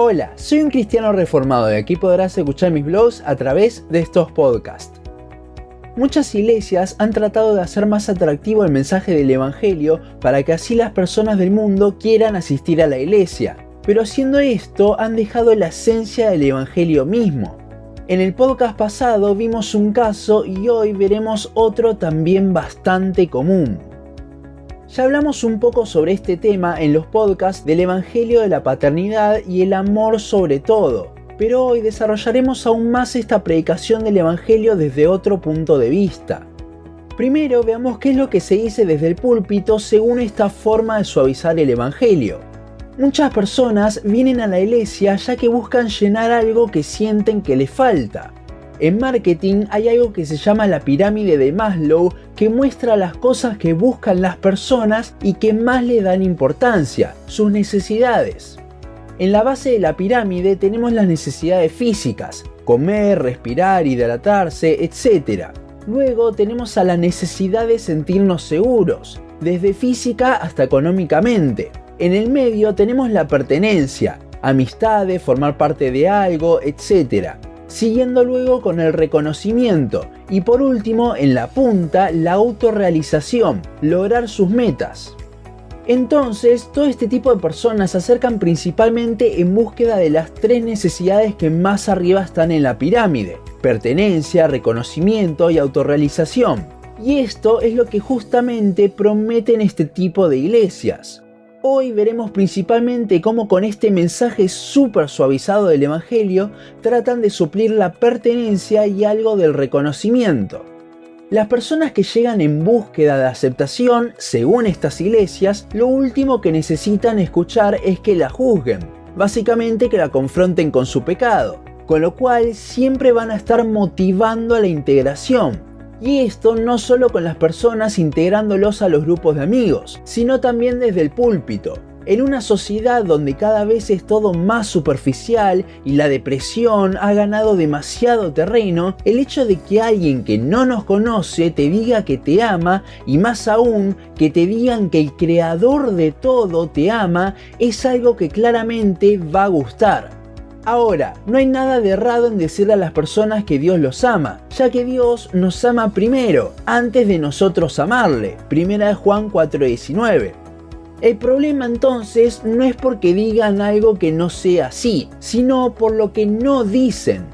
Hola, soy un cristiano reformado y aquí podrás escuchar mis blogs a través de estos podcasts. Muchas iglesias han tratado de hacer más atractivo el mensaje del Evangelio para que así las personas del mundo quieran asistir a la iglesia, pero haciendo esto han dejado la esencia del Evangelio mismo. En el podcast pasado vimos un caso y hoy veremos otro también bastante común. Ya hablamos un poco sobre este tema en los podcasts del Evangelio de la Paternidad y el amor sobre todo, pero hoy desarrollaremos aún más esta predicación del Evangelio desde otro punto de vista. Primero veamos qué es lo que se dice desde el púlpito según esta forma de suavizar el Evangelio. Muchas personas vienen a la iglesia ya que buscan llenar algo que sienten que les falta. En marketing hay algo que se llama la pirámide de Maslow que muestra las cosas que buscan las personas y que más le dan importancia, sus necesidades. En la base de la pirámide tenemos las necesidades físicas, comer, respirar, hidratarse, etc. Luego tenemos a la necesidad de sentirnos seguros, desde física hasta económicamente. En el medio tenemos la pertenencia, amistades, formar parte de algo, etc siguiendo luego con el reconocimiento y por último en la punta la autorrealización, lograr sus metas. Entonces, todo este tipo de personas se acercan principalmente en búsqueda de las tres necesidades que más arriba están en la pirámide, pertenencia, reconocimiento y autorrealización. Y esto es lo que justamente prometen este tipo de iglesias. Hoy veremos principalmente cómo con este mensaje súper suavizado del Evangelio tratan de suplir la pertenencia y algo del reconocimiento. Las personas que llegan en búsqueda de aceptación, según estas iglesias, lo último que necesitan escuchar es que la juzguen, básicamente que la confronten con su pecado, con lo cual siempre van a estar motivando a la integración, y esto no solo con las personas integrándolos a los grupos de amigos, sino también desde el púlpito. En una sociedad donde cada vez es todo más superficial y la depresión ha ganado demasiado terreno, el hecho de que alguien que no nos conoce te diga que te ama y más aún que te digan que el creador de todo te ama es algo que claramente va a gustar. Ahora, no hay nada de errado en decirle a las personas que Dios los ama, ya que Dios nos ama primero, antes de nosotros amarle. Primera de Juan 4:19. El problema entonces no es porque digan algo que no sea así, sino por lo que no dicen.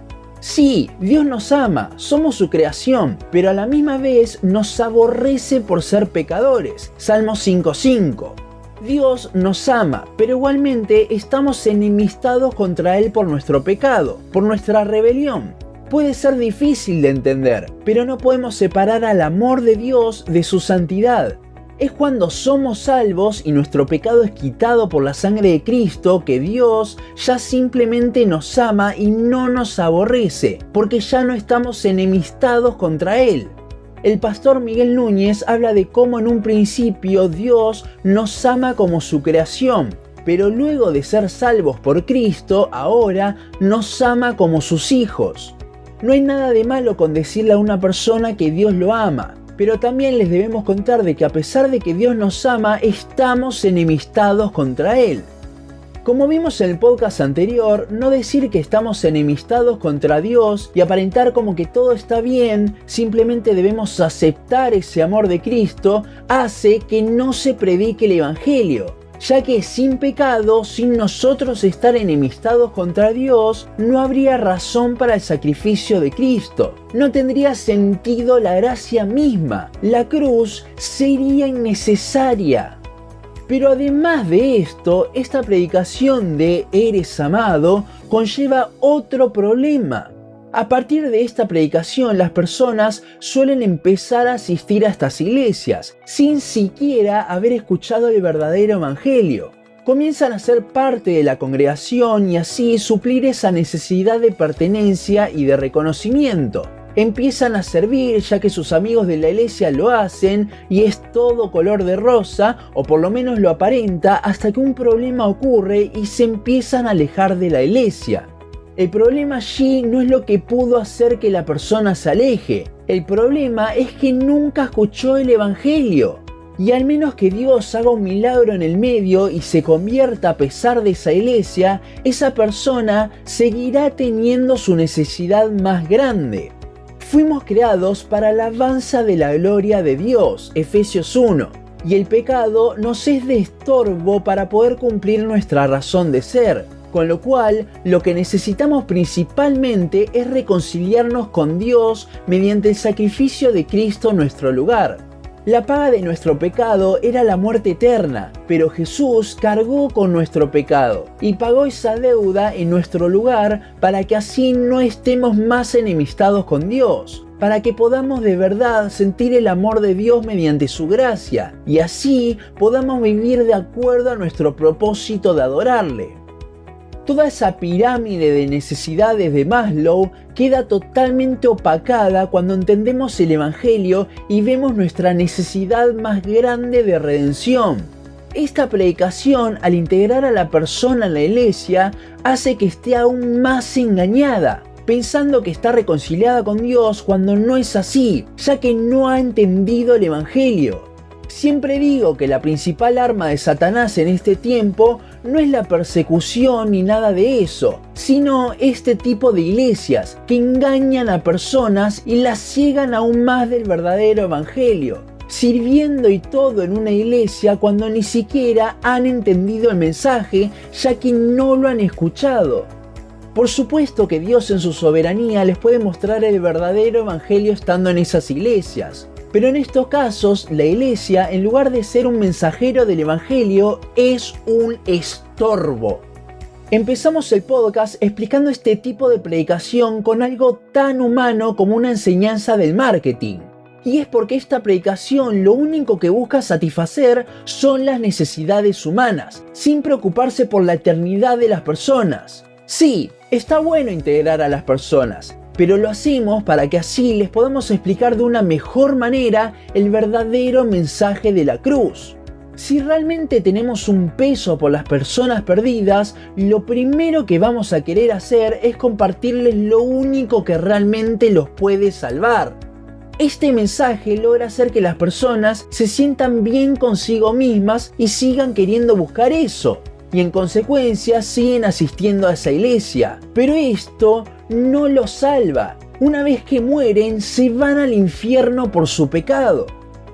Sí, Dios nos ama, somos su creación, pero a la misma vez nos aborrece por ser pecadores. Salmo 5.5. Dios nos ama, pero igualmente estamos enemistados contra Él por nuestro pecado, por nuestra rebelión. Puede ser difícil de entender, pero no podemos separar al amor de Dios de su santidad. Es cuando somos salvos y nuestro pecado es quitado por la sangre de Cristo que Dios ya simplemente nos ama y no nos aborrece, porque ya no estamos enemistados contra Él el pastor Miguel Núñez habla de cómo en un principio Dios nos ama como su creación, pero luego de ser salvos por Cristo, ahora nos ama como sus hijos. No hay nada de malo con decirle a una persona que Dios lo ama, pero también les debemos contar de que a pesar de que Dios nos ama, estamos enemistados contra Él. Como vimos en el podcast anterior, no decir que estamos enemistados contra Dios y aparentar como que todo está bien, simplemente debemos aceptar ese amor de Cristo, hace que no se predique el Evangelio ya que sin pecado, sin nosotros estar enemistados contra Dios, no habría razón para el sacrificio de Cristo. No tendría sentido la gracia misma. La cruz sería innecesaria. Pero además de esto, esta predicación de eres amado conlleva otro problema. A partir de esta predicación, las personas suelen empezar a asistir a estas iglesias, sin siquiera haber escuchado el verdadero evangelio. Comienzan a ser parte de la congregación y así suplir esa necesidad de pertenencia y de reconocimiento empiezan a servir ya que sus amigos de la iglesia lo hacen y es todo color de rosa o por lo menos lo aparenta hasta que un problema ocurre y se empiezan a alejar de la iglesia. El problema allí no es lo que pudo hacer que la persona se aleje, el problema es que nunca escuchó el Evangelio. Y al menos que Dios haga un milagro en el medio y se convierta a pesar de esa iglesia, esa persona seguirá teniendo su necesidad más grande. Fuimos creados para la alabanza de la gloria de Dios, Efesios 1, y el pecado nos es de estorbo para poder cumplir nuestra razón de ser, con lo cual lo que necesitamos principalmente es reconciliarnos con Dios mediante el sacrificio de Cristo en nuestro lugar. La paga de nuestro pecado era la muerte eterna, pero Jesús cargó con nuestro pecado y pagó esa deuda en nuestro lugar para que así no estemos más enemistados con Dios, para que podamos de verdad sentir el amor de Dios mediante su gracia y así podamos vivir de acuerdo a nuestro propósito de adorarle. Toda esa pirámide de necesidades de Maslow queda totalmente opacada cuando entendemos el Evangelio y vemos nuestra necesidad más grande de redención. Esta predicación, al integrar a la persona en la iglesia, hace que esté aún más engañada, pensando que está reconciliada con Dios cuando no es así, ya que no ha entendido el Evangelio. Siempre digo que la principal arma de Satanás en este tiempo no es la persecución ni nada de eso, sino este tipo de iglesias que engañan a personas y las ciegan aún más del verdadero evangelio, sirviendo y todo en una iglesia cuando ni siquiera han entendido el mensaje ya que no lo han escuchado. Por supuesto que Dios en su soberanía les puede mostrar el verdadero evangelio estando en esas iglesias, pero en estos casos, la iglesia, en lugar de ser un mensajero del Evangelio, es un estorbo. Empezamos el podcast explicando este tipo de predicación con algo tan humano como una enseñanza del marketing. Y es porque esta predicación lo único que busca satisfacer son las necesidades humanas, sin preocuparse por la eternidad de las personas. Sí, está bueno integrar a las personas, pero lo hacemos para que así les podamos explicar de una mejor manera el verdadero mensaje de la cruz. Si realmente tenemos un peso por las personas perdidas, lo primero que vamos a querer hacer es compartirles lo único que realmente los puede salvar. Este mensaje logra hacer que las personas se sientan bien consigo mismas y sigan queriendo buscar eso, y en consecuencia siguen asistiendo a esa iglesia. Pero esto no los salva. Una vez que mueren, se van al infierno por su pecado.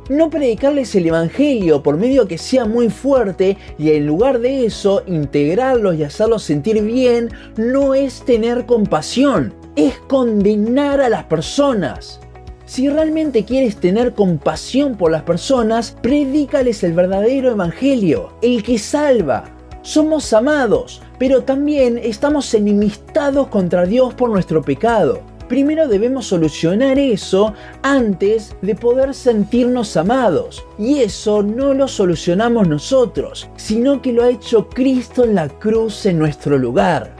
No predicarles el Evangelio por medio que sea muy fuerte y en lugar de eso integrarlos y hacerlos sentir bien no es tener compasión, es condenar a las personas. Si realmente quieres tener compasión por las personas, predícales el verdadero Evangelio, el que salva, somos amados, pero también estamos enemistados contra Dios por nuestro pecado. Primero debemos solucionar eso antes de poder sentirnos amados. Y eso no lo solucionamos nosotros, sino que lo ha hecho Cristo en la cruz en nuestro lugar.